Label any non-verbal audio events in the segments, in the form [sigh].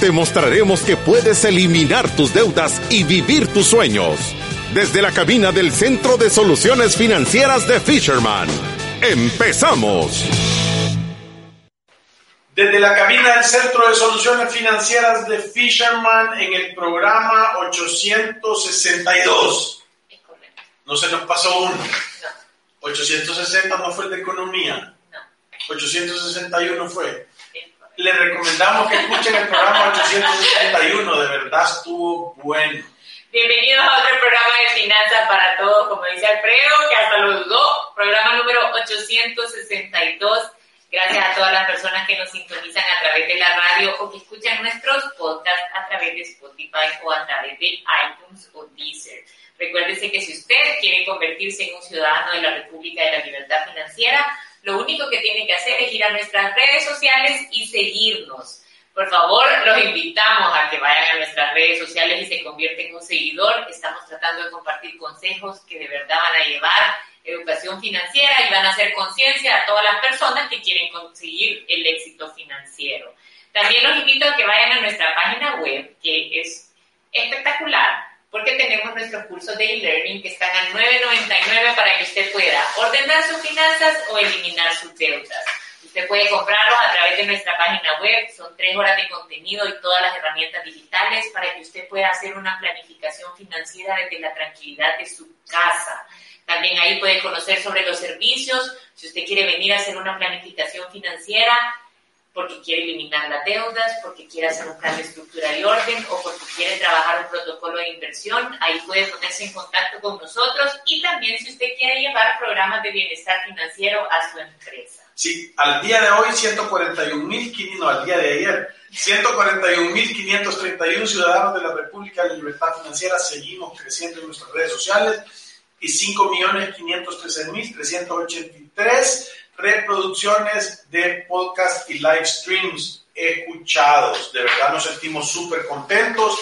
Te mostraremos que puedes eliminar tus deudas y vivir tus sueños. Desde la cabina del Centro de Soluciones Financieras de Fisherman. ¡Empezamos! Desde la cabina del Centro de Soluciones Financieras de Fisherman en el programa 862. No se nos pasó uno. 860 no fue el de economía. 861 fue. Le recomendamos que escuchen el programa 861, de verdad estuvo bueno. Bienvenidos a otro programa de Finanzas para Todos, como dice Alfredo, que hasta lo dudó. Programa número 862 Gracias a todas las personas que nos sintonizan a través de la radio o que escuchan nuestros podcasts a través de Spotify o a través de iTunes o Deezer. Recuérdese que si usted quiere convertirse en un ciudadano de la República de la Libertad Financiera, lo único que tiene que hacer es ir a nuestras redes sociales y seguirnos. Por favor, los invitamos a que vayan a nuestras redes sociales y se convierten en un seguidor. Estamos tratando de compartir consejos que de verdad van a llevar educación financiera y van a hacer conciencia a todas las personas que quieren conseguir el éxito financiero. También los invito a que vayan a nuestra página web, que es espectacular, porque tenemos nuestros cursos de e-learning que están a 9.99 para que usted pueda ordenar sus finanzas o eliminar sus deudas. Usted puede comprarlos a través de nuestra página web, son tres horas de contenido y todas las herramientas digitales para que usted pueda hacer una planificación financiera desde la tranquilidad de su casa. También ahí puede conocer sobre los servicios, si usted quiere venir a hacer una planificación financiera, porque quiere eliminar las deudas, porque quiere hacer un plan de estructura y orden o porque quiere trabajar un protocolo de inversión, ahí puede ponerse en contacto con nosotros y también si usted quiere llevar programas de bienestar financiero a su empresa. Sí, al día de hoy 141.500, no, al día de ayer, 141.531 ciudadanos de la República de Libertad Financiera seguimos creciendo en nuestras redes sociales y 5.513.383 reproducciones de podcast y live streams escuchados. De verdad nos sentimos súper contentos.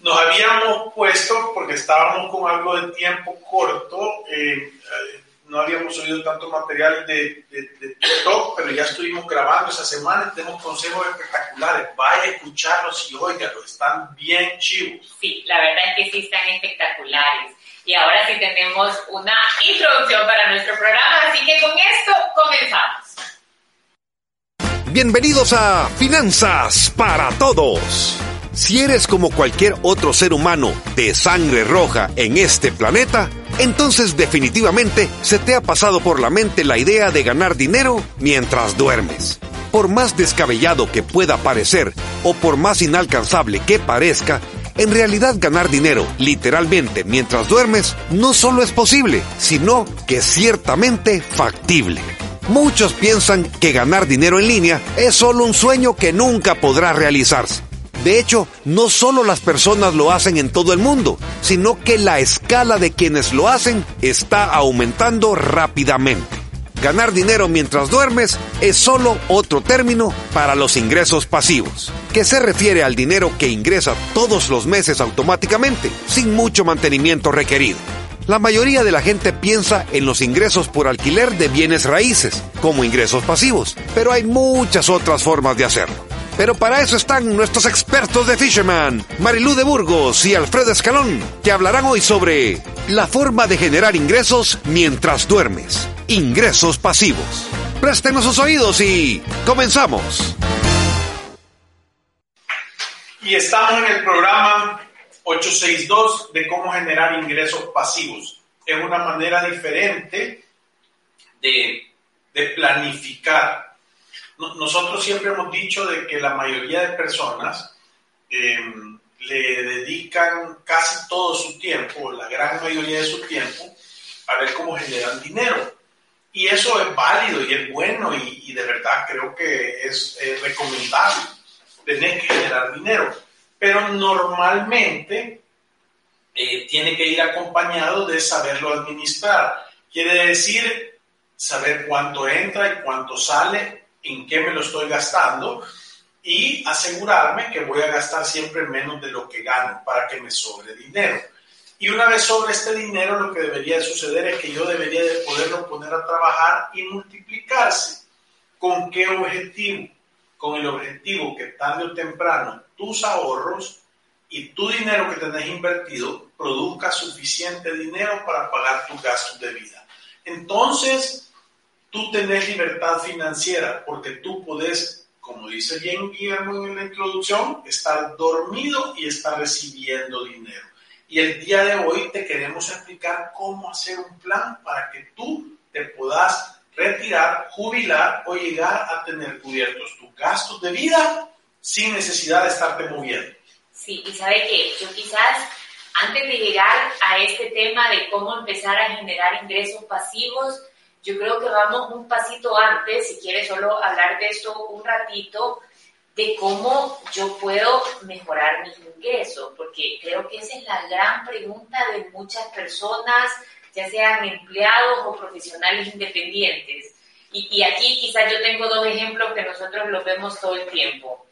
Nos habíamos puesto, porque estábamos con algo de tiempo corto, eh, eh, no habíamos oído tanto material de, de, TikTok, pero ya estuvimos grabando esa semana y tenemos consejos espectaculares. Vaya a escucharlos y óigalos, están bien chivos. Sí, la verdad es que sí están espectaculares. Y ahora sí tenemos una introducción para nuestro programa, así que con esto comenzamos. Bienvenidos a Finanzas para Todos. Si eres como cualquier otro ser humano de sangre roja en este planeta, entonces definitivamente se te ha pasado por la mente la idea de ganar dinero mientras duermes. Por más descabellado que pueda parecer o por más inalcanzable que parezca, en realidad ganar dinero, literalmente, mientras duermes, no solo es posible, sino que es ciertamente factible. Muchos piensan que ganar dinero en línea es solo un sueño que nunca podrá realizarse. De hecho, no solo las personas lo hacen en todo el mundo, sino que la escala de quienes lo hacen está aumentando rápidamente. Ganar dinero mientras duermes es solo otro término para los ingresos pasivos, que se refiere al dinero que ingresa todos los meses automáticamente, sin mucho mantenimiento requerido. La mayoría de la gente piensa en los ingresos por alquiler de bienes raíces como ingresos pasivos, pero hay muchas otras formas de hacerlo. Pero para eso están nuestros expertos de Fisherman, Marilú de Burgos y Alfredo Escalón, que hablarán hoy sobre la forma de generar ingresos mientras duermes ingresos pasivos. Préstenos sus oídos y comenzamos. Y estamos en el programa 862 de cómo generar ingresos pasivos. Es una manera diferente de, planificar. Nosotros siempre hemos dicho de que la mayoría de personas em, le dedican casi todo su tiempo, la gran mayoría de su tiempo, a ver cómo generan dinero. Eso es válido y es bueno y, de verdad creo que es, recomendable. tener que generar dinero. pero normalmente eh, tiene que ir acompañado de saberlo administrar. Quiere decir saber cuánto entra y cuánto sale, en qué me lo estoy gastando y asegurarme que voy a gastar siempre menos de lo que gano para que me sobre dinero. Y una vez sobre este dinero, lo que debería de suceder es que yo debería de poderlo poner a trabajar y multiplicarse. ¿Con qué objetivo? Con el objetivo que tarde o temprano tus ahorros y tu dinero que tenés invertido produzca suficiente dinero para pagar tus gastos de vida. Entonces, tú tenés libertad financiera porque tú puedes, como dice bien Guillermo en la introducción, estar dormido y estar recibiendo dinero. Y el día de hoy te queremos explicar cómo hacer un plan para que tú te puedas retirar, jubilar o llegar a tener cubiertos tus gastos de vida sin necesidad de estarte moviendo. Sí, y sabe que yo quizás antes de llegar a este tema de cómo empezar a generar ingresos pasivos, yo creo que vamos un pasito antes, si quieres solo hablar de esto un ratito, de cómo yo puedo mejorar mis ingresos, porque creo que esa es la gran pregunta de muchas personas, ya sean empleados o profesionales independientes. Y, y aquí quizás yo tengo dos ejemplos que nosotros los vemos todo el tiempo.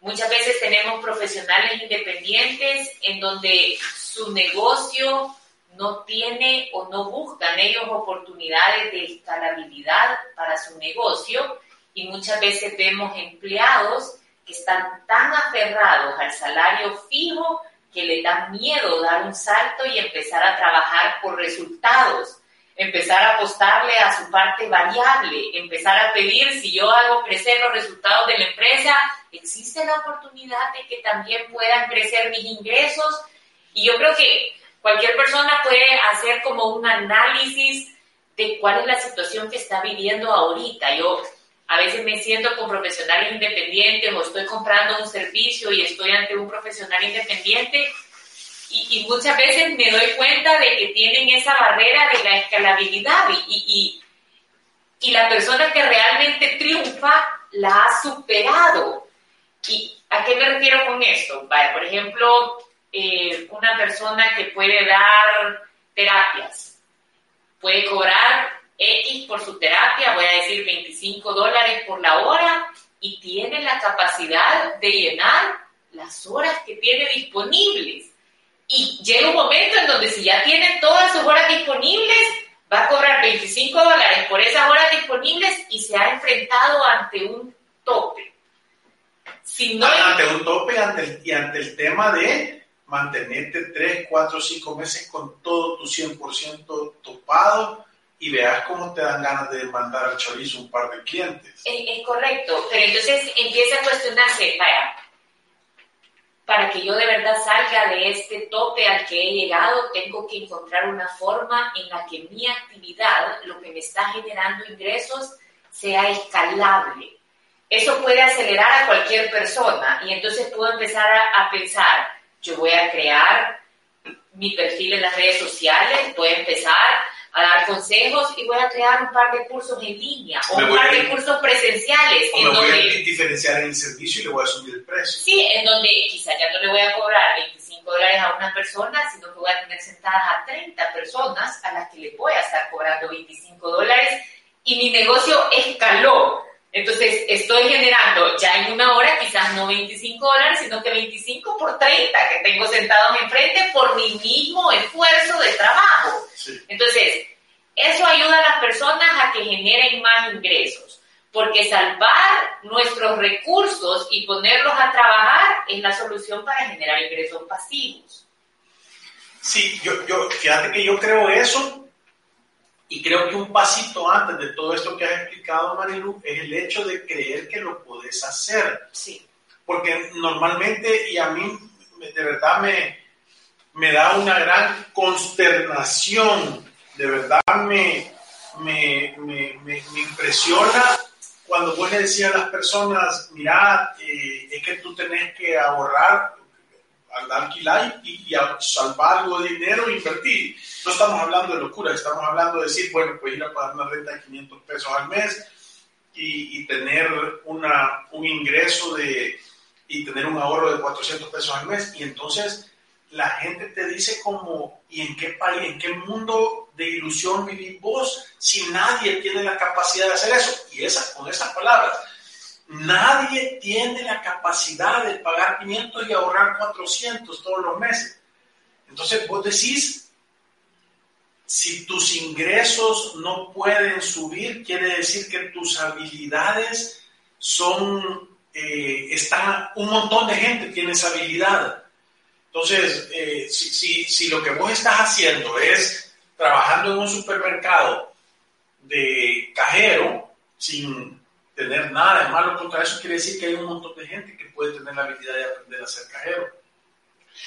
Muchas veces tenemos profesionales independientes en donde su negocio no tiene o no buscan ellos oportunidades de escalabilidad para su negocio y muchas veces vemos empleados que están tan aferrados al salario fijo que le da miedo dar un salto y empezar a trabajar por resultados, empezar a apostarle a su parte variable, empezar a pedir si yo hago crecer los resultados de la empresa, existe la oportunidad de que también puedan crecer mis ingresos y yo creo que cualquier persona puede hacer como un análisis de cuál es la situación que está viviendo ahorita. Yo a veces me siento con profesionales independientes o estoy comprando un servicio y estoy ante un profesional independiente y, muchas veces me doy cuenta de que tienen esa barrera de la escalabilidad y, y, la persona que realmente triunfa la ha superado. ¿Y a qué me refiero con esto? Vale, por ejemplo, eh, una persona que puede dar terapias, puede cobrar X por su terapia, voy a decir 25 dólares por la hora, y tiene la capacidad de llenar las horas que tiene disponibles. Y llega un momento en donde si ya tiene todas sus horas disponibles, va a cobrar 25 dólares por esas horas disponibles y se ha enfrentado ante un tope. No ante un tope ante y ante el tema de mantenerte 3, 4, 5 meses con todo tu 100% topado y veas cómo te dan ganas de mandar al chorizo un par de clientes. Es, correcto, pero entonces empieza a cuestionarse, para, que yo de verdad salga de este tope al que he llegado, tengo que encontrar una forma en la que mi actividad, lo que me está generando ingresos, sea escalable. Eso puede acelerar a cualquier persona y entonces puedo empezar a, a pensar, yo voy a crear mi perfil en las redes sociales, voy a empezar a dar consejos y voy a crear un par de cursos en línea o un par de cursos presenciales. O en me donde, voy a diferenciar en el servicio y le voy a subir el precio. Sí, en donde quizá ya no le voy a cobrar 25 dólares a una persona, sino que voy a tener sentadas a 30 personas a las que le voy a estar cobrando 25 dólares y mi negocio escaló. Entonces, estoy generando ya en una hora quizás no 25 dólares, sino que 25 por 30 que tengo sentados enfrente por mi mismo esfuerzo de trabajo. Entonces, eso ayuda a las personas a que generen más ingresos, porque salvar nuestros recursos y ponerlos a trabajar es la solución para generar ingresos pasivos. Sí, yo, yo, fíjate que yo creo eso y creo que un pasito antes de todo esto que has explicado, Marilu, es el hecho de creer que lo puedes hacer. Sí. Porque normalmente, y a mí de verdad me, me da una gran consternación, de verdad me, me, me, impresiona cuando vos le decías a las personas, mira, eh, es que tú tenés que ahorrar alquilar y, a salvar algo de dinero e invertir. No estamos hablando de locura, estamos hablando de decir, bueno, pues ir a pagar una renta de 500 pesos al mes y, tener una, un ingreso de, y tener un ahorro de 400 pesos al mes. Y entonces la gente te dice como, ¿y en qué país, en qué mundo de ilusión vivís vos si nadie tiene la capacidad de hacer eso? Y esa, con esas palabras, nadie tiene la capacidad de pagar 500 y ahorrar 400 todos los meses. Entonces vos decís, si tus ingresos no pueden subir, quiere decir que tus habilidades son, eh, están, un montón de gente tiene esa habilidad. Entonces, eh, si, si, lo que vos estás haciendo es trabajando en un supermercado de cajero, sin tener nada de malo contra eso, quiere decir que hay un montón de gente que puede tener la habilidad de aprender a ser cajero.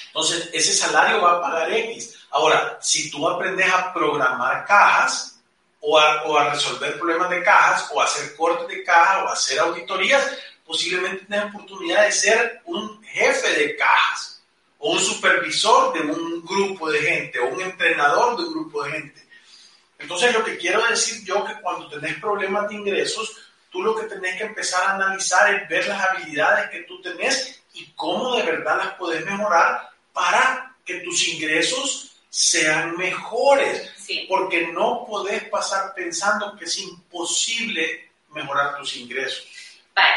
Entonces, ese salario va a pagar X. Ahora, si tú aprendes a programar cajas o a, o a resolver problemas de cajas o a hacer cortes de caja o a hacer auditorías, posiblemente tengas oportunidad de ser un jefe de cajas o un supervisor de un grupo de gente, o un entrenador de un grupo de gente. Entonces, lo que quiero decir yo que cuando tenés problemas de ingresos, tú lo que tenés que empezar a analizar es ver las habilidades que tú tenés y cómo de verdad las podés mejorar para que tus ingresos sean mejores. Porque no podés pasar pensando que es imposible mejorar tus ingresos. Vale,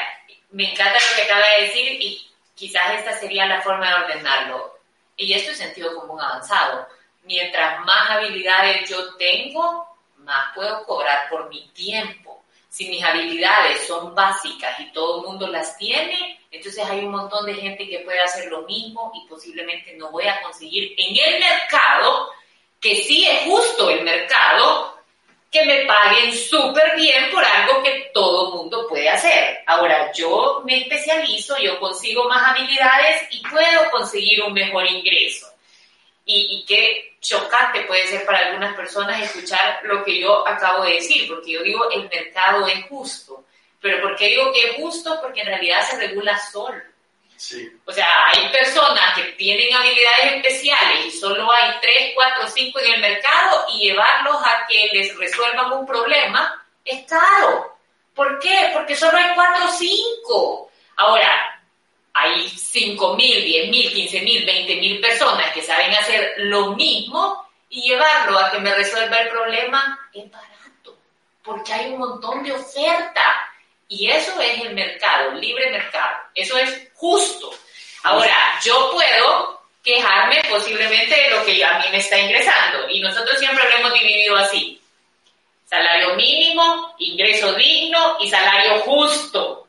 me encanta lo que acaba de decir y Quizás esta sería la forma de ordenarlo. Y esto es sentido común avanzado. Mientras más habilidades yo tengo, más puedo cobrar por mi tiempo. Si mis habilidades son básicas y todo el mundo las tiene, entonces hay un montón de gente que puede hacer lo mismo y posiblemente no voy a conseguir en el mercado, que sí es justo el mercado, que me paguen súper bien por algo que todo mundo puede hacer. Ahora, yo me especializo, yo consigo más habilidades y puedo conseguir un mejor ingreso. Y, y qué chocante puede ser para algunas personas escuchar lo que yo acabo de decir, porque yo digo el mercado es justo. Pero ¿por qué digo que es justo? Porque en realidad se regula solo. O sea, hay personas que tienen habilidades especiales y solo hay 3, 4, 5 en el mercado y llevarlos a que les resuelvan un problema es caro. ¿Por qué? Porque solo hay 4 o 5. Ahora, hay 5 mil, 10 mil, 15 mil, 20 mil personas que saben hacer lo mismo y llevarlo a que me resuelva el problema es barato, porque hay un montón de oferta. Y eso es el mercado, libre mercado. Eso es justo. Ahora, yo puedo quejarme posiblemente de lo que a mí me está ingresando. Y nosotros siempre lo hemos dividido así. Salario mínimo, ingreso digno y salario justo.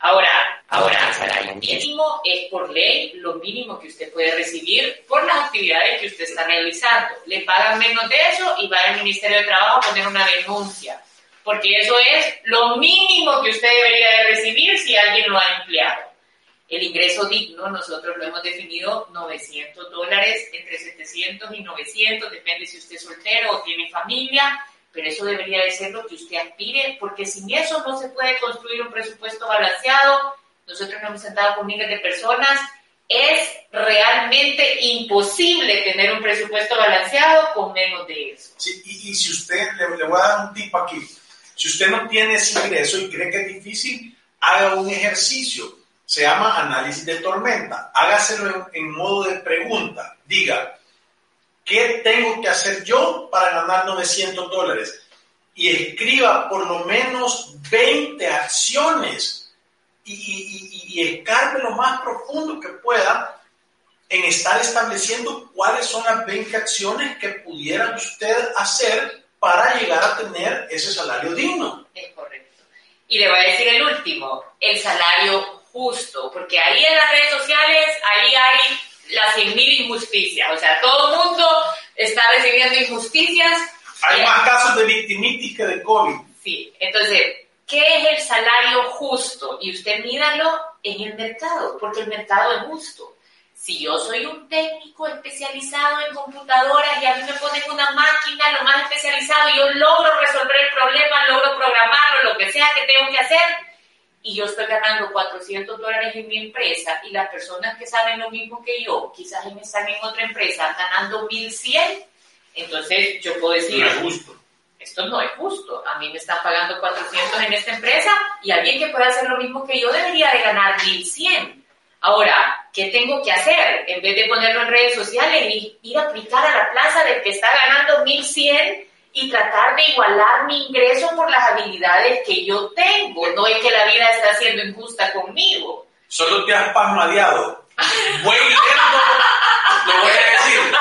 Ahora, ahora, salario mínimo es por ley lo mínimo que usted puede recibir por las actividades que usted está realizando. Le pagan menos de eso y va al Ministerio de Trabajo a poner una denuncia porque eso es lo mínimo que usted debería de recibir si alguien lo ha empleado. El ingreso digno, nosotros lo hemos definido 900 dólares, entre 700 y 900, depende si usted es soltero o tiene familia, pero eso debería de ser lo que usted aspire, porque sin eso no se puede construir un presupuesto balanceado. Nosotros nos hemos sentado con miles de personas. Es realmente imposible tener un presupuesto balanceado con menos de eso. Sí, y, si usted, le, le voy a dar un tip aquí si usted no tiene ese ingreso y cree que es difícil, haga un ejercicio. Se llama análisis de tormenta. Hágaselo en, modo de pregunta. Diga, ¿qué tengo que hacer yo para ganar 900 dólares? Y escriba por lo menos 20 acciones y, y, y, escarbe lo más profundo que pueda en estar estableciendo cuáles son las 20 acciones que pudiera usted hacer para llegar a tener ese salario digno. Es correcto. Y le voy a decir el último, el salario justo, porque ahí en las redes sociales, ahí hay las 100.000 injusticias, o sea, todo el mundo está recibiendo injusticias. Hay más casos de victimitis que de COVID. Sí, entonces, ¿qué es el salario justo? Y usted míralo en el mercado, porque el mercado es justo. Si yo soy un técnico especializado en computadoras y a mí me ponen una máquina lo más especializado y yo logro resolver el problema, logro programarlo, lo que sea que tengo que hacer, y yo estoy ganando 400 dólares en mi empresa y las personas que saben lo mismo que yo, quizás están en otra empresa ganando 1100, entonces yo puedo decir, no es justo. Esto no es justo, a mí me están pagando 400 en esta empresa y alguien que pueda hacer lo mismo que yo debería de ganar 1100. Ahora, ¿qué tengo que hacer? En vez de ponerlo en redes sociales, y ir a aplicar a la plaza del que está ganando 1100 y tratar de igualar mi ingreso por las habilidades que yo tengo. No es que la vida está siendo injusta conmigo. Solo te has pasmadeado. Güey lerdo, lo voy a decir.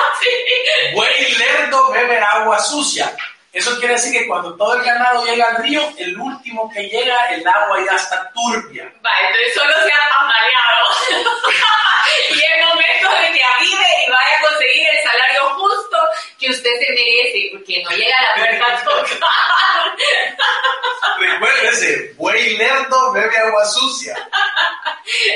[laughs] Güey lerdo bebe agua sucia. Eso quiere decir que cuando todo el ganado llega al río, el último que llega, el agua ya está turbia. Va, entonces solo se ha pasmadeado. [laughs] y es momento de que avive y vaya a conseguir el salario justo que usted se merece, porque no llega a la puerta a tocar. [laughs] Recuérdese, güey lerdo bebe agua sucia.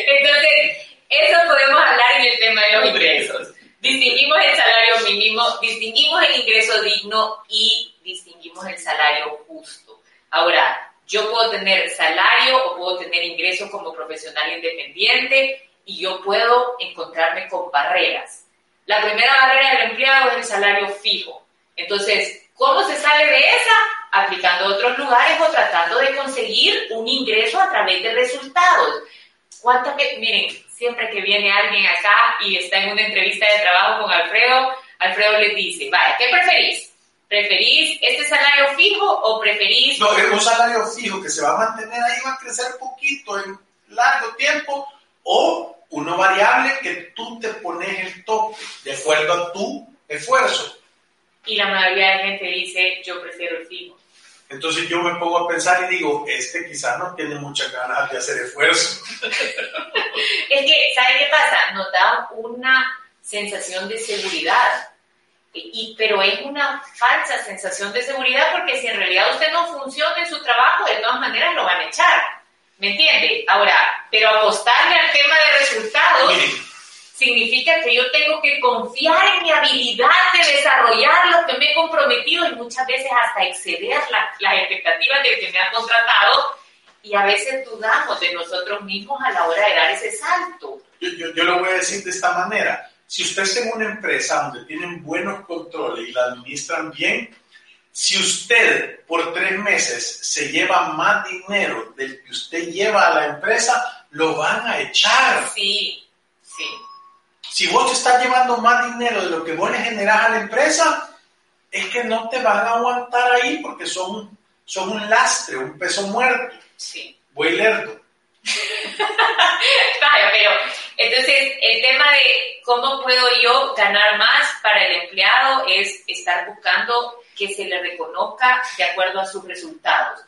Entonces, eso podemos hablar en el tema de los ingresos. Distinguimos el salario mínimo, distinguimos el ingreso digno y distinguimos el salario justo. Ahora, yo puedo tener salario o puedo tener ingreso como profesional independiente y yo puedo encontrarme con barreras. La primera barrera del empleado es el salario fijo. Entonces, ¿cómo se sale de esa? Aplicando a otros lugares o tratando de conseguir un ingreso a través de resultados. ¿Cuántas Miren, siempre que viene alguien acá y está en una entrevista de trabajo con Alfredo, Alfredo les dice, vaya, ¿qué preferís? ¿Preferís este salario fijo o preferís... No, es un salario fijo que se va a mantener ahí, va a crecer poquito en largo tiempo, o uno variable que tú te pones el tope de acuerdo a tu esfuerzo. Y la mayoría de gente dice, yo prefiero el fijo. Entonces yo me pongo a pensar y digo, este quizás no tiene muchas ganas de hacer esfuerzo. es que, ¿sabe qué pasa? Nos da una sensación de seguridad. Y, pero es una falsa sensación de seguridad porque si en realidad usted no funciona en su trabajo, de todas maneras lo van a echar. ¿Me entiende? Ahora, pero apostarle al tema de resultados significa que yo tengo que confiar en mi habilidad de desarrollar comprometido y muchas veces hasta exceder las expectativas del que me ha contratado y a veces dudamos de nosotros mismos a la hora de dar ese salto. Yo, yo, yo lo voy a decir de esta manera. Si usted está en una empresa donde tienen buenos controles y la administran bien, si usted por tres meses se lleva más dinero del que usted lleva a la empresa, lo van a echar. Sí, sí. Si vos te estás llevando más dinero de lo que vos le generás a la empresa, es que no te van a aguantar ahí porque son, son un lastre, un peso muerto. Sí. Voy lerdo. [laughs] Pero entonces el tema de cómo puedo yo ganar más para el empleado es estar buscando que se le reconozca de acuerdo a sus resultados.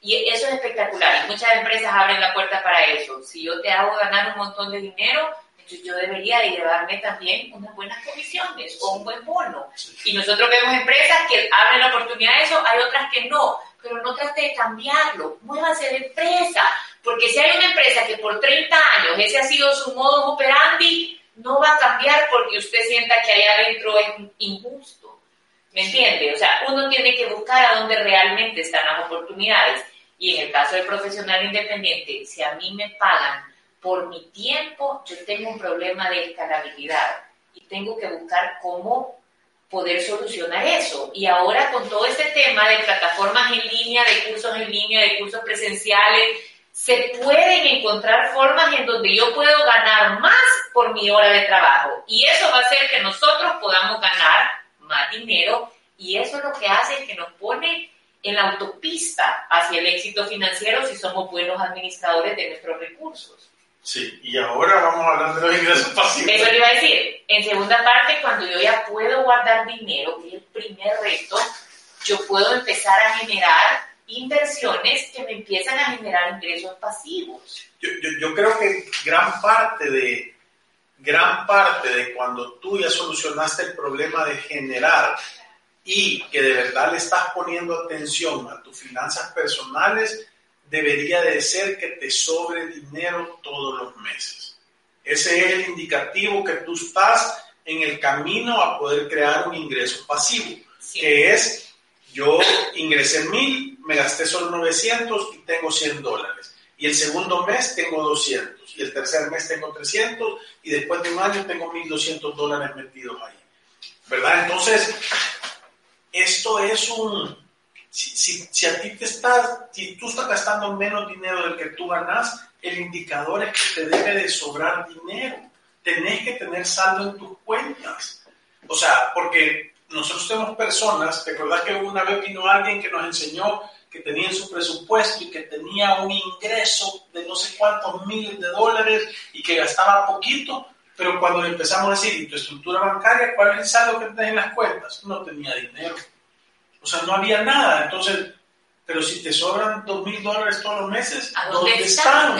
Y eso es espectacular. Y muchas empresas abren la puerta para eso. Si yo te hago ganar un montón de dinero, yo debería de llevarme también unas buenas comisiones o un buen bono. Y nosotros vemos empresas que abren la oportunidad de eso, hay otras que no, pero no trate de cambiarlo, muévase de empresa, porque si hay una empresa que por 30 años ese ha sido su modo operandi, no va a cambiar porque usted sienta que allá adentro es injusto. ¿Me entiende? O sea, uno tiene que buscar a dónde realmente están las oportunidades. Y en el caso del profesional independiente, si a mí me pagan por mi tiempo yo tengo un problema de escalabilidad y tengo que buscar cómo poder solucionar eso. Y ahora con todo este tema de plataformas en línea, de cursos en línea, de cursos presenciales, se pueden encontrar formas en donde yo puedo ganar más por mi hora de trabajo. Y eso va a hacer que nosotros podamos ganar más dinero y eso es lo que hace que nos pone en la autopista hacia el éxito financiero si somos buenos administradores de nuestros recursos. Sí, y ahora vamos a hablar de los ingresos pasivos. Eso le iba a decir. En segunda parte, cuando yo ya puedo guardar dinero, que es el primer reto, yo puedo empezar a generar inversiones que me empiezan a generar ingresos pasivos. Yo, yo, yo creo que gran parte de gran parte de cuando tú ya solucionaste el problema de generar y que de verdad le estás poniendo atención a tus finanzas personales, debería de ser que te sobre dinero todos los meses. Ese es el indicativo que tú estás en el camino a poder crear un ingreso pasivo, que es yo ingresé mil, me gasté solo 900 y tengo 100 dólares. Y el segundo mes tengo 200 y el tercer mes tengo 300 y después de un año tengo 1200 dólares metidos ahí. ¿Verdad? Entonces, esto es un, si, si, a ti te estás, si tú estás gastando menos dinero del que tú ganas, el indicador es que te debe de sobrar dinero. Tenés que tener saldo en tus cuentas. O sea, porque nosotros tenemos personas, ¿te acordás que una vez vino alguien que nos enseñó que tenía en su presupuesto y que tenía un ingreso de no sé cuántos miles de dólares y que gastaba poquito? Pero cuando empezamos a decir, ¿y tu estructura bancaria cuál es el saldo que tenés en las cuentas? No tenía dinero. O sea, no había nada. Entonces, pero si te sobran dos mil dólares todos los meses, ¿dónde, están?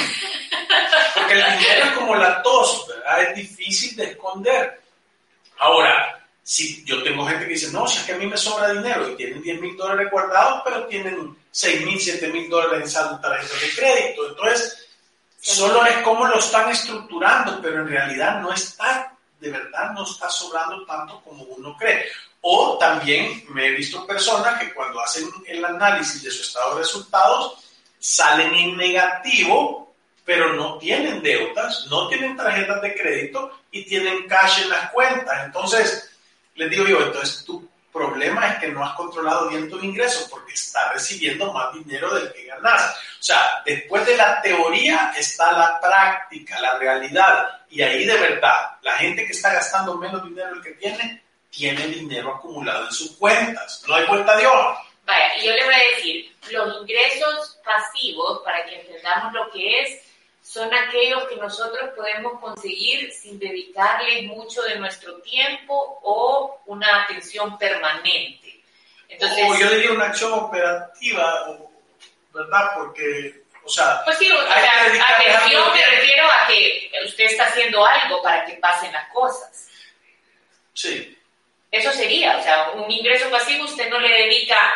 Porque el dinero es como la tos, ¿verdad? Es difícil de esconder. Ahora, si yo tengo gente que dice, no, si es que a mí me sobra dinero y tienen 10 mil dólares guardados, pero tienen 6 mil, 7 mil dólares en saldo tarjeta de crédito. Entonces, solo es cómo lo están estructurando, pero en realidad no está, de verdad no está sobrando tanto como uno cree. O también me he visto personas que cuando hacen el análisis de su estado de resultados salen en negativo, pero no tienen deudas, no tienen tarjetas de crédito y tienen cash en las cuentas. Entonces, les digo yo, entonces tu problema es que no has controlado bien tus ingresos porque estás recibiendo más dinero del que ganas. O sea, después de la teoría está la práctica, la realidad. Y ahí de verdad, la gente que está gastando menos dinero del que tiene, tiene dinero acumulado en sus cuentas. No hay vuelta de hoja. Vaya, y yo le voy a decir, los ingresos pasivos, para que entendamos lo que es, son aquellos que nosotros podemos conseguir sin dedicarles mucho de nuestro tiempo o una atención permanente. Entonces, o yo diría una acción operativa, ¿verdad? Porque, o sea... Pues sí, o sea, atención me refiero a que usted está haciendo algo para que pasen las cosas. Sí. Eso sería, o sea, un ingreso pasivo usted no le dedica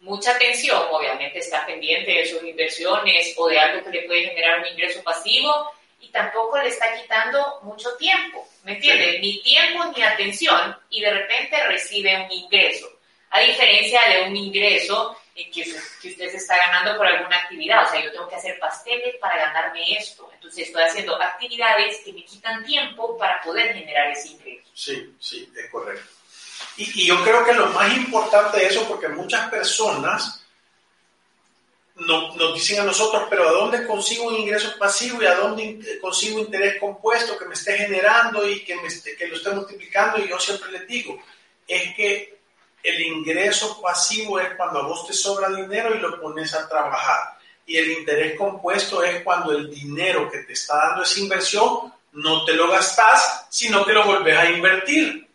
mucha atención, obviamente está pendiente de sus inversiones o de algo que le puede generar un ingreso pasivo y tampoco le está quitando mucho tiempo, ¿me entiende? Ni tiempo ni atención y de repente recibe un ingreso, a diferencia de un ingreso en que, que usted se está ganando por alguna actividad, o sea, yo tengo que hacer pasteles para ganarme esto, entonces estoy haciendo actividades que me quitan tiempo para poder generar ese ingreso. Sí, sí, es correcto. Y, yo creo que lo más importante de eso, porque muchas personas nos dicen a nosotros, pero ¿a dónde consigo un ingreso pasivo y a dónde consigo interés compuesto que me esté generando y que, me que lo esté multiplicando? Y yo siempre les digo, es que el ingreso pasivo es cuando a vos te sobra dinero y lo pones a trabajar. Y el interés compuesto es cuando el dinero que te está dando esa inversión no te lo gastas, sino que lo volvés a invertir.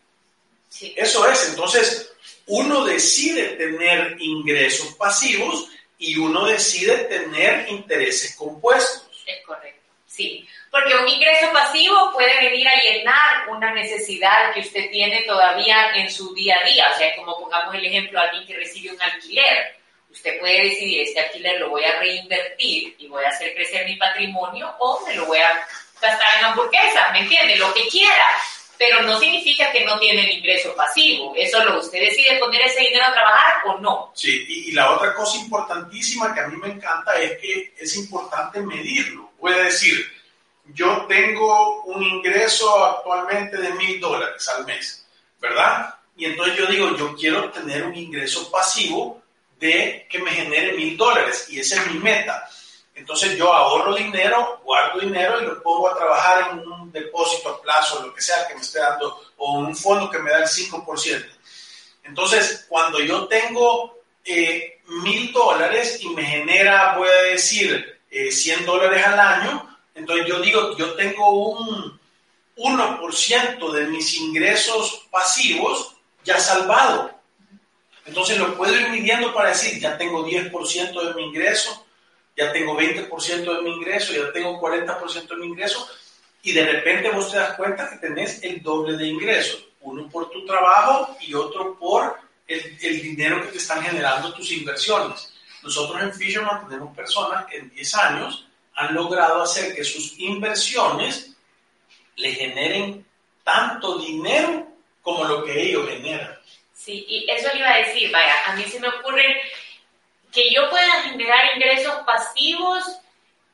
Eso es, entonces uno decide tener ingresos pasivos y uno decide tener intereses compuestos. Es correcto, sí. Porque un ingreso pasivo puede venir a llenar una necesidad que usted tiene todavía en su día a día. O sea, como pongamos el ejemplo, alguien que recibe un alquiler. Usted puede decidir, este alquiler lo voy a reinvertir y voy a hacer crecer mi patrimonio o me lo voy a gastar en hamburguesas, ¿me entiende? Lo que quiera pero no significa que no tienen ingreso pasivo. Eso lo usted decide poner ese dinero a trabajar o no. Sí, y, la otra cosa importantísima que a mí me encanta es que es importante medirlo. Puede decir, yo tengo un ingreso actualmente de mil dólares al mes, ¿verdad? Y entonces yo digo, yo quiero tener un ingreso pasivo de que me genere mil dólares y esa es mi meta. Entonces yo ahorro dinero, guardo dinero y lo pongo a trabajar en un depósito a plazo, lo que sea que me esté dando, o un fondo que me da el 5%. Entonces, cuando yo tengo eh, mil dólares y me genera, voy a decir, 100 eh, dólares al año, entonces yo digo, yo tengo un 1% de mis ingresos pasivos ya salvado. Entonces lo puedo ir midiendo para decir, ya tengo 10% de mi ingreso, ya tengo 20% de mi ingreso, ya tengo 40% de mi ingreso, y de repente vos te das cuenta que tenés el doble de ingresos, uno por tu trabajo y otro por el, el dinero que te están generando tus inversiones. Nosotros en Fisherman tenemos personas que en 10 años han logrado hacer que sus inversiones le generen tanto dinero como lo que ellos generan. Sí, y eso le iba a decir, vaya, a mí se me ocurre que yo pueda generar ingresos pasivos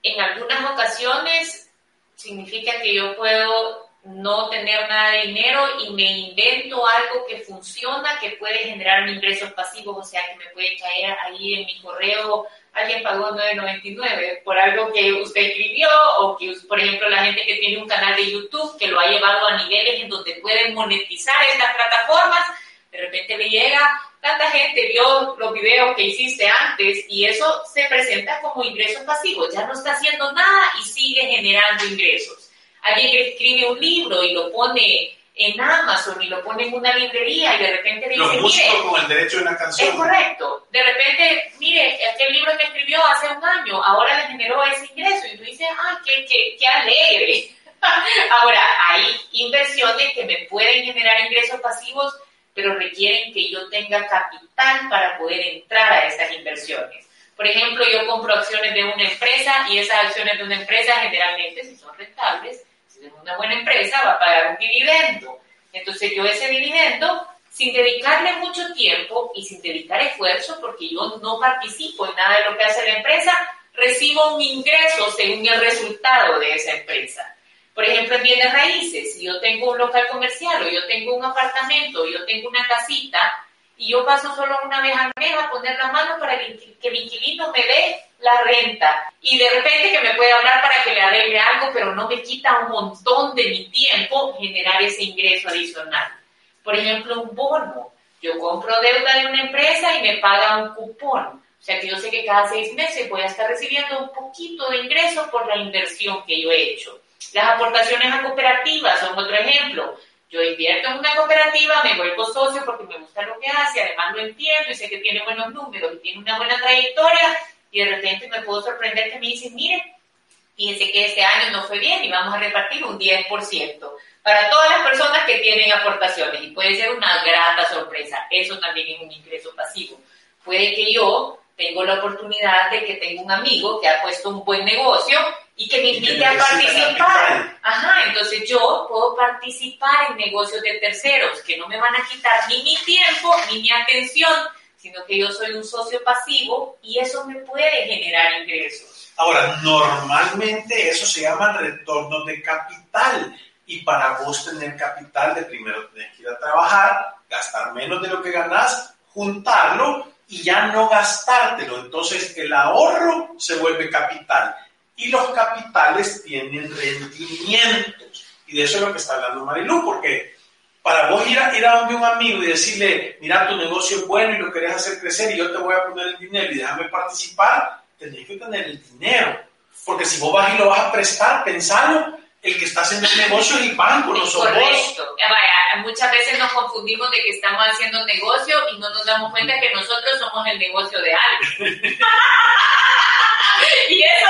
en algunas ocasiones significa que yo puedo no tener nada de dinero y me invento algo que funciona, que puede generar ingresos pasivos, o sea, que me puede caer ahí en mi correo, alguien pagó 9.99 por algo que usted escribió o que, por ejemplo, la gente que tiene un canal de YouTube que lo ha llevado a niveles en donde pueden monetizar estas plataformas, de repente le llega, tanta gente vio los videos que hiciste antes y eso se presenta como ingresos pasivos, ya no está haciendo nada y sigue generando ingresos alguien que escribe un libro y lo pone en Amazon y lo pone en una librería y de repente dice, Los músicos con el derecho de una canción. Es correcto. De repente, mire, aquel libro que escribió hace un año, ahora le generó ese ingreso y tú dices, ¡ay, qué, qué, qué alegre! [laughs] ahora, hay inversiones que me pueden generar ingresos pasivos, pero requieren que yo tenga capital para poder entrar a esas inversiones. Por ejemplo, yo compro acciones de una empresa y esas acciones de una empresa generalmente, si son rentables, es una buena empresa, va a pagar un dividendo. Entonces yo ese dividendo, sin dedicarle mucho tiempo y sin dedicar esfuerzo, porque yo no participo en nada de lo que hace la empresa, recibo un ingreso según el resultado de esa empresa. Por ejemplo, en bienes raíces, si yo tengo un local comercial o yo tengo un apartamento, yo tengo una casita, y yo paso solo una vez al mes a poner la mano para que mi inquilino me dé la renta y de repente que me puede hablar para que le arregle algo, pero no me quita un montón de mi tiempo generar ese ingreso adicional. Por ejemplo, un bono. Yo compro deuda de una empresa y me paga un cupón. O sea que yo sé que cada seis meses voy a estar recibiendo un poquito de ingreso por la inversión que yo he hecho. Las aportaciones a cooperativas son otro ejemplo. Yo invierto en una cooperativa, me vuelvo socio porque me gusta lo que hace, además lo entiendo y sé que tiene buenos números y tiene una buena trayectoria y de repente me puedo sorprender que me dicen, mire, fíjense que este año no fue bien y vamos a repartir un 10% para todas las personas que tienen aportaciones y puede ser una grata sorpresa. Eso también es un ingreso pasivo. Puede que yo tengo la oportunidad de que tengo un amigo que ha puesto un buen negocio y que me invite a participar. Ajá, entonces yo puedo participar en negocios de terceros que no me van a quitar ni mi tiempo ni mi atención, sino que yo soy un socio pasivo y eso me puede generar ingresos. Ahora, normalmente eso se llama retorno de capital. Y para vos tener capital, de primero tenés que ir a trabajar, gastar menos de lo que ganás, juntarlo y ya no gastártelo. Entonces el ahorro se vuelve capital y los capitales tienen rendimientos. Y de eso es lo que está hablando Marilu, porque para vos ir a, ir a donde un amigo y decirle, mira, tu negocio es bueno y lo querés hacer crecer y yo te voy a poner el dinero y déjame participar, tenés que tener el dinero. Porque si vos vas y lo vas a prestar, pensalo, el que está haciendo el negocio es el banco, no sos Correcto. muchas veces nos confundimos de que estamos haciendo negocio y no nos damos cuenta que nosotros somos el negocio de alguien. [laughs] y eso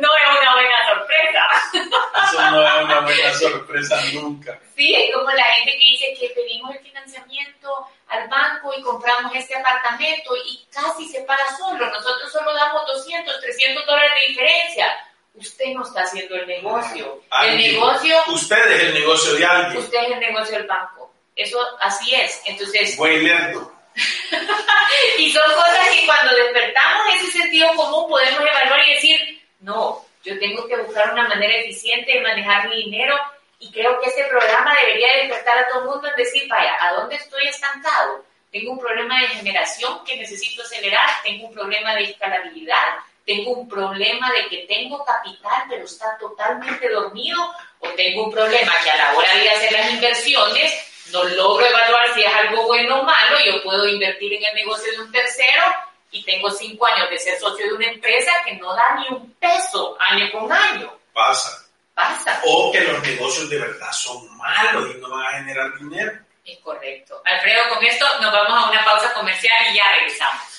no es una buena sorpresa. Eso no es una buena sorpresa nunca. Sí, es como la gente que dice que pedimos el financiamiento al banco y compramos este apartamento y casi se paga solo. Nosotros solo damos 200, 300 dólares de diferencia. Usted no está haciendo el negocio. el negocio. Usted es el negocio de alguien. Usted es el negocio del banco. Eso así es. Entonces. Lento. [laughs] y son cosas que cuando despertamos ese sentido común podemos evaluar y decir, no, yo tengo que buscar una manera eficiente de manejar mi dinero y creo que este programa debería despertar a todo el mundo en decir, vaya, ¿a dónde estoy estancado? Tengo un problema de generación que necesito acelerar, tengo un problema de escalabilidad, tengo un problema de que tengo capital pero está totalmente dormido o tengo un problema que a la hora de hacer las inversiones no logro evaluar si es algo bueno o malo, yo puedo invertir en el negocio de un tercero y tengo cinco años de ser socio de una empresa que no da ni un peso año con año. Pasa. Pasa. O que los negocios de verdad son malos y no van a generar dinero. Es correcto. Alfredo, con esto nos vamos a una pausa comercial y ya regresamos.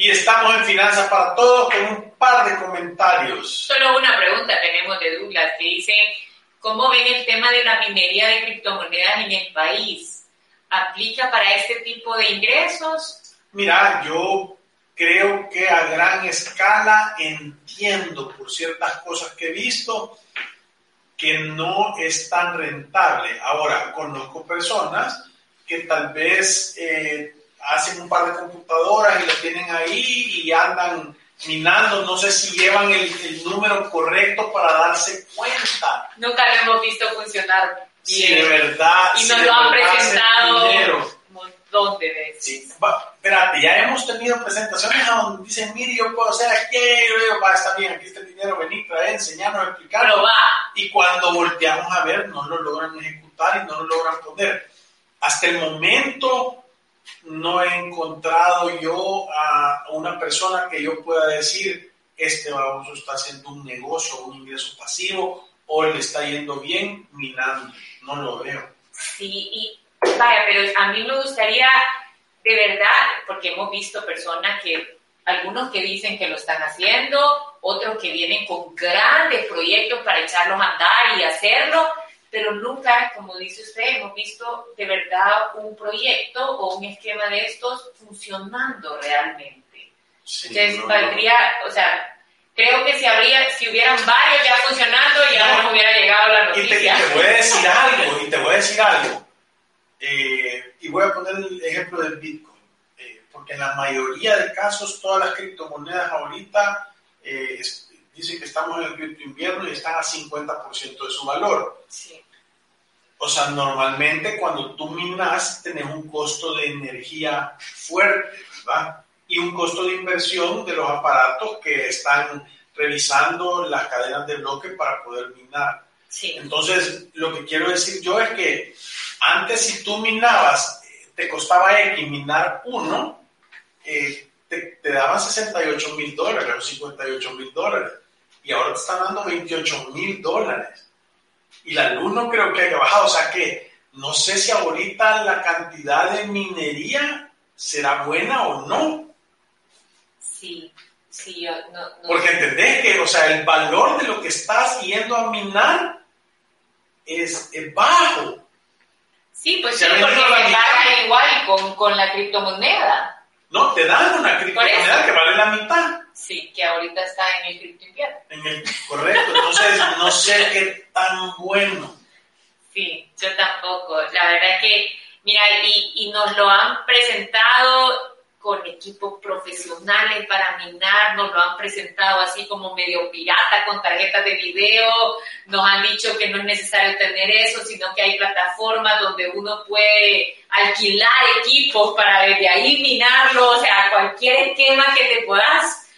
Y estamos en Finanzas para Todos con un par de comentarios. Solo una pregunta tenemos de Douglas que dice, ¿cómo ven el tema de la minería de criptomonedas en el país? aplica para este tipo de ingresos? Mira, yo creo que a gran escala entiendo por ciertas cosas que he visto que no es tan rentable. Ahora, conozco personas que tal vez eh, hacen un par de computadoras y lo tienen ahí y andan minando, no sé si llevan el, número correcto para darse cuenta. Nunca lo hemos visto funcionar bien. Sí, de verdad. Y nos lo han presentado un montón de veces. Sí. espérate, ya hemos tenido presentaciones donde dicen, mire, yo puedo hacer aquí, yo digo, va, está bien, aquí está el dinero, vení, trae, enseñarnos, explicarlo. Y cuando volteamos a ver, no lo logran ejecutar y no lo logran poner. Hasta el momento, no he encontrado yo a una persona que yo pueda decir, este baboso está haciendo un negocio, un ingreso pasivo, o le está yendo bien minando. No lo veo. Sí, y vaya, pero a mí me gustaría, de verdad, porque hemos visto personas que, algunos que dicen que lo están haciendo, otros que vienen con grandes proyectos para echarlos a andar y hacerlo, pero nunca, como dice usted, hemos visto de verdad un proyecto o un esquema de estos funcionando realmente. Entonces, valdría, o sea, creo que si habría, si hubieran varios ya funcionando, ya no, nos hubiera llegado la noticia. Y te, voy a decir algo, y te voy a decir algo. Eh, y voy a poner el ejemplo del Bitcoin, eh, porque en la mayoría de casos todas las criptomonedas ahorita eh, dicen que estamos en el cripto invierno y están a 50% de su valor. O sea, normalmente cuando tú minas tenés un costo de energía fuerte, ¿verdad? Y un costo de inversión de los aparatos que están revisando las cadenas de bloque para poder minar. Entonces, lo que quiero decir yo es que antes si tú minabas, te costaba X minar uno, eh, te, te, daban 68 mil dólares o 58 mil dólares y ahora te están dando 28 mil dólares. Y la luz no creo que haya bajado, o sea que no sé si ahorita la cantidad de minería será buena o no. Sí, sí, yo no, Porque entendés que, o sea, el valor de lo que estás yendo a minar es, bajo. Sí, pues sí, porque te igual con, con la criptomoneda. No, te dan una criptomoneda que vale la mitad. Sí, que ahorita está en el cripto invierno. En el, correcto, entonces no sé qué tan bueno. Sí, yo tampoco. La verdad que, mira, y, y nos lo han presentado con equipos profesionales para minar, nos lo han presentado así como medio pirata con tarjetas de video, nos han dicho que no es necesario tener eso, sino que hay plataformas donde uno puede alquilar equipos para desde ahí minarlo, o sea, cualquier esquema que te puedas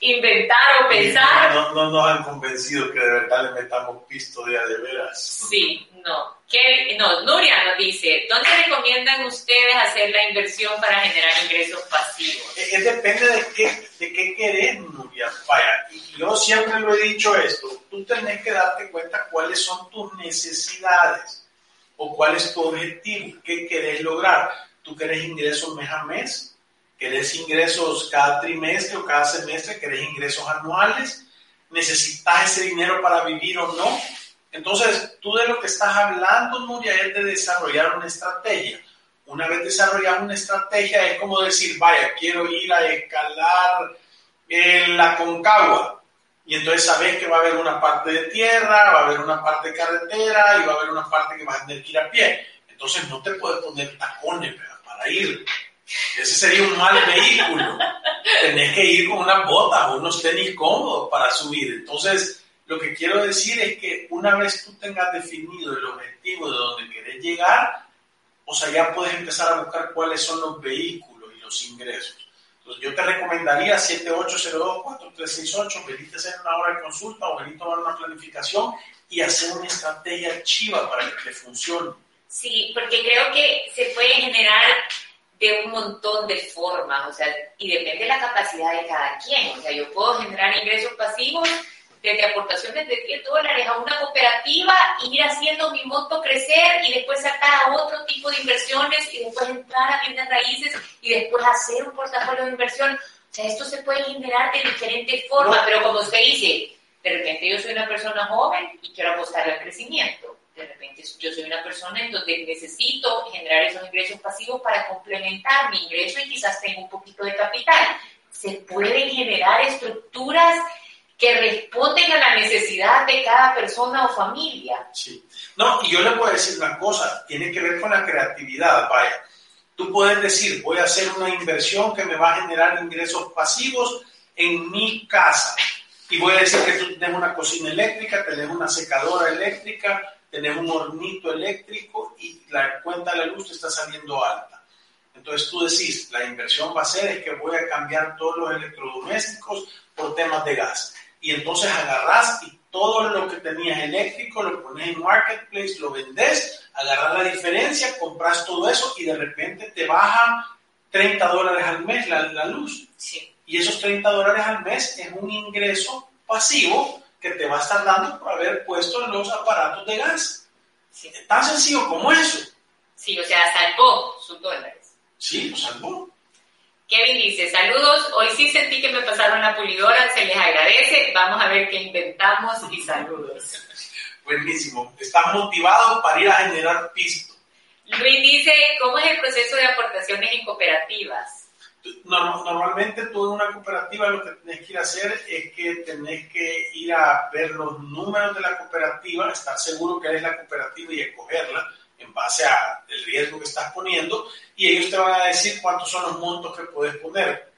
inventar o pensar. No, no, nos han convencido que de verdad le metamos pisto de a de veras. Sí, no. ¿Qué? No, Nuria nos dice, ¿dónde recomiendan ustedes hacer la inversión para generar ingresos pasivos? Es, depende de qué, de qué querés, Nuria. Vaya, y yo siempre lo he dicho esto, tú tenés que darte cuenta cuáles son tus necesidades o cuál es tu objetivo, qué querés lograr. ¿Tú querés ingresos mes a mes? ¿Querés ingresos cada trimestre o cada semestre? ¿Querés ingresos anuales? ¿Necesitas ese dinero para vivir o no? Entonces, tú de lo que estás hablando, Nuria, es de desarrollar una estrategia. Una vez desarrollada una estrategia, es como decir, vaya, quiero ir a escalar en la Concagua. Y entonces sabes que va a haber una parte de tierra, va a haber una parte de carretera y va a haber una parte que vas a tener que ir a pie. Entonces no te puedes poner tacones para ir. Ese sería un mal vehículo. [laughs] Tenés que ir con unas botas o unos tenis cómodos para subir. Entonces, lo que quiero decir es que una vez tú tengas definido el objetivo de donde querés llegar, o sea, ya puedes empezar a buscar cuáles son los vehículos y los ingresos. Entonces, yo te recomendaría 7802-4368, venite a hacer una hora de consulta o venite a tomar una planificación y hacer una estrategia chiva para que te funcione. Sí, porque creo que se puede generar de un montón de formas, o sea, y depende de la capacidad de cada quien. O sea, yo puedo generar ingresos pasivos desde aportaciones de 10 dólares a una cooperativa, ir haciendo mi monto crecer y después sacar a otro tipo de inversiones y después entrar a bienes raíces y después hacer un portafolio de inversión. O sea, esto se puede generar de diferentes formas, pero como usted dice, de repente yo soy una persona joven y quiero apostar al crecimiento de repente yo soy una persona en donde necesito generar esos ingresos pasivos para complementar mi ingreso y quizás tengo un poquito de capital. Se pueden generar estructuras que responden a la necesidad de cada persona o familia. Sí. No, y yo le puedo decir una cosa, tiene que ver con la creatividad, vaya. Tú puedes decir, voy a hacer una inversión que me va a generar ingresos pasivos en mi casa. Y voy a decir que tú tienes una cocina eléctrica, tienes una secadora eléctrica, tienes un hornito eléctrico y la cuenta de la luz te está saliendo alta. Entonces tú decís, la inversión va a ser es que voy a cambiar todos los electrodomésticos por temas de gas. Y entonces agarras y todo lo que tenías eléctrico lo pones en marketplace, lo vendes, agarras la diferencia, compras todo eso y de repente te baja 30 dólares al mes la, la luz. Sí. Y esos 30 dólares al mes es un ingreso pasivo que te va a estar dando por haber puesto los aparatos de gas. Sí. Tan sencillo como eso. Sí, o sea, salvó sus dólares. Sí, lo salvó. Kevin dice, saludos, hoy sí sentí que me pasaron la pulidora, se les agradece, vamos a ver qué inventamos y saludos. [laughs] Buenísimo. Estás motivado para ir a generar pisto. Luis dice, ¿cómo es el proceso de aportaciones en cooperativas? No, normalmente tú en una cooperativa lo que tenés que ir a hacer es que tenés que ir a ver los números de la cooperativa, estar seguro que eres la cooperativa y escogerla en base al riesgo que estás poniendo y ellos te van a decir cuántos son los montos que puedes poner.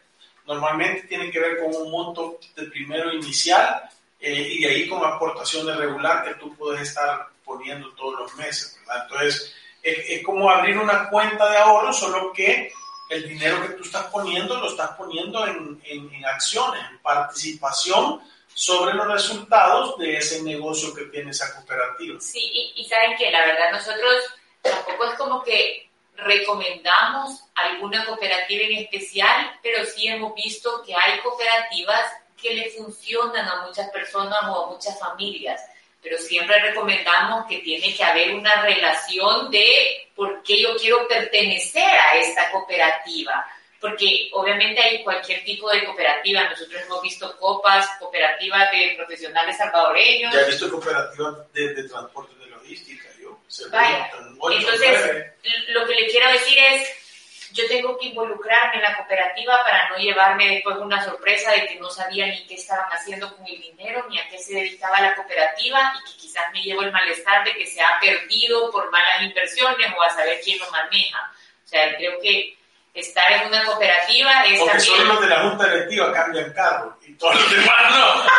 Normalmente tienen que ver con un monto de primero inicial eh, y de ahí con aportaciones regular que tú puedes estar poniendo todos los meses. ¿verdad? Entonces, es, es como abrir una cuenta de ahorro, solo que el dinero que tú estás poniendo lo estás poniendo en, en, en, acciones, en participación sobre los resultados de ese negocio que tiene esa cooperativa. Sí, y, saben que la verdad nosotros tampoco es como que recomendamos alguna cooperativa en especial, pero sí hemos visto que hay cooperativas que le funcionan a muchas personas o a muchas familias pero siempre recomendamos que tiene que haber una relación de por qué yo quiero pertenecer a esta cooperativa. Porque obviamente hay cualquier tipo de cooperativa. Nosotros hemos visto copas, cooperativas de profesionales salvadoreños. Ya he visto cooperativas de, de transporte de logística. Yo, Vaya. Entonces, lo que le quiero decir es, yo tengo que involucrarme en la cooperativa para no llevarme después una sorpresa de que no sabía ni qué estaban haciendo con el dinero, ni a qué se dedicaba la cooperativa y que quizás me llevo el malestar de que se ha perdido por malas inversiones o a saber quién lo maneja. O sea, creo que estar en una cooperativa es Porque también... solo los de la junta directiva cambian carro y todos los demás no. [laughs]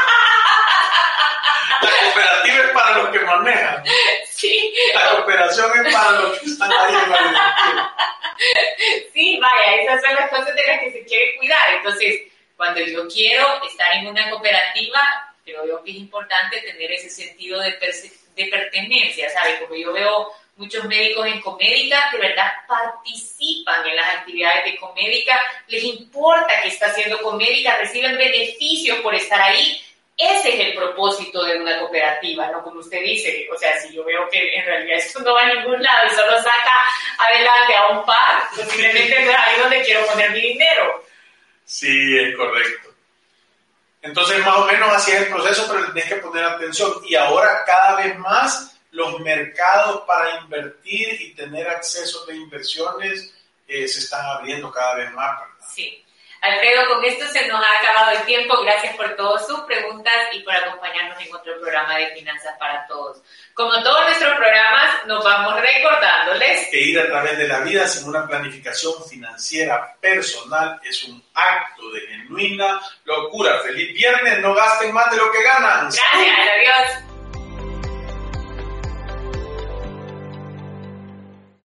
La cooperativa es para los que manejan. Sí. La cooperación es para los que están ahí en la directiva. Sí, vaya, esas son las cosas de las que se quiere cuidar. Entonces, cuando yo quiero estar en una cooperativa, creo yo que es importante tener ese sentido de, de pertenencia, ¿sabes? Como yo veo muchos médicos en Comédica, de verdad participan en las actividades de Comédica, les importa que está haciendo Comédica, reciben beneficios por estar ahí. Ese es el propósito de una cooperativa, ¿no? Como usted dice, o sea, si yo veo que en realidad esto no va a ningún lado y solo saca adelante a un par, posiblemente no es ahí donde quiero poner mi dinero. Sí, es correcto. Entonces, más o menos así es el proceso, pero tienes que poner atención. Y ahora cada vez más los mercados para invertir y tener acceso de inversiones eh, se están abriendo cada vez más, ¿verdad? Sí. Alfredo, con esto se nos ha acabado el tiempo. Gracias por todas sus preguntas y por acompañarnos en otro programa de Finanzas para Todos. Como todos nuestros programas, nos vamos recordándoles que ir a través de la vida sin una planificación financiera personal es un acto de genuina locura. Feliz viernes, no gasten más de lo que ganan. Gracias, adiós.